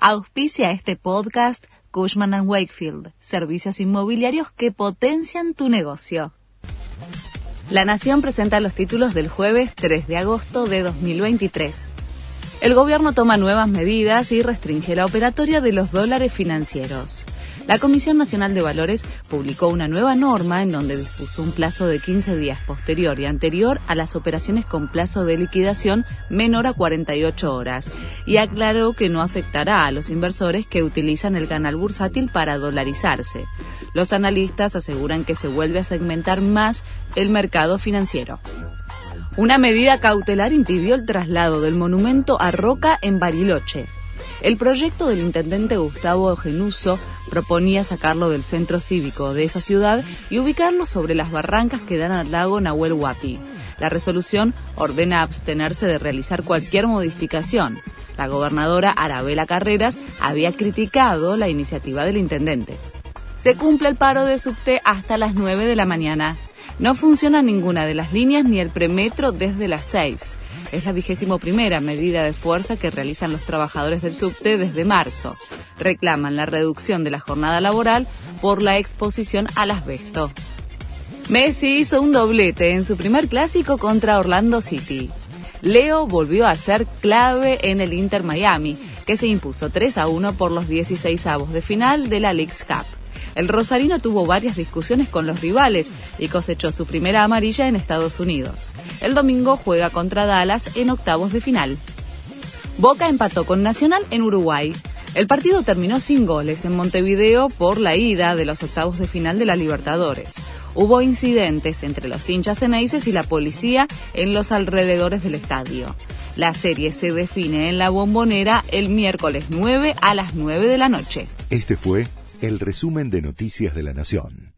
Auspicia este podcast Cushman ⁇ Wakefield, servicios inmobiliarios que potencian tu negocio. La Nación presenta los títulos del jueves 3 de agosto de 2023. El gobierno toma nuevas medidas y restringe la operatoria de los dólares financieros. La Comisión Nacional de Valores publicó una nueva norma en donde dispuso un plazo de 15 días posterior y anterior a las operaciones con plazo de liquidación menor a 48 horas y aclaró que no afectará a los inversores que utilizan el canal bursátil para dolarizarse. Los analistas aseguran que se vuelve a segmentar más el mercado financiero. Una medida cautelar impidió el traslado del monumento a Roca en Bariloche. El proyecto del intendente Gustavo Genuso proponía sacarlo del centro cívico de esa ciudad y ubicarlo sobre las barrancas que dan al lago Nahuel Huapi. La resolución ordena abstenerse de realizar cualquier modificación. La gobernadora Arabela Carreras había criticado la iniciativa del intendente. Se cumple el paro de subte hasta las 9 de la mañana. No funciona ninguna de las líneas ni el premetro desde las 6. Es la vigésimo primera medida de fuerza que realizan los trabajadores del subte desde marzo. Reclaman la reducción de la jornada laboral por la exposición al asbesto. Messi hizo un doblete en su primer clásico contra Orlando City. Leo volvió a ser clave en el Inter Miami, que se impuso 3 a 1 por los 16 avos de final de la League's Cup. El Rosarino tuvo varias discusiones con los rivales y cosechó su primera amarilla en Estados Unidos. El domingo juega contra Dallas en octavos de final. Boca empató con Nacional en Uruguay. El partido terminó sin goles en Montevideo por la ida de los octavos de final de la Libertadores. Hubo incidentes entre los hinchas eneises y la policía en los alrededores del estadio. La serie se define en la bombonera el miércoles 9 a las 9 de la noche. Este fue el resumen de Noticias de la Nación.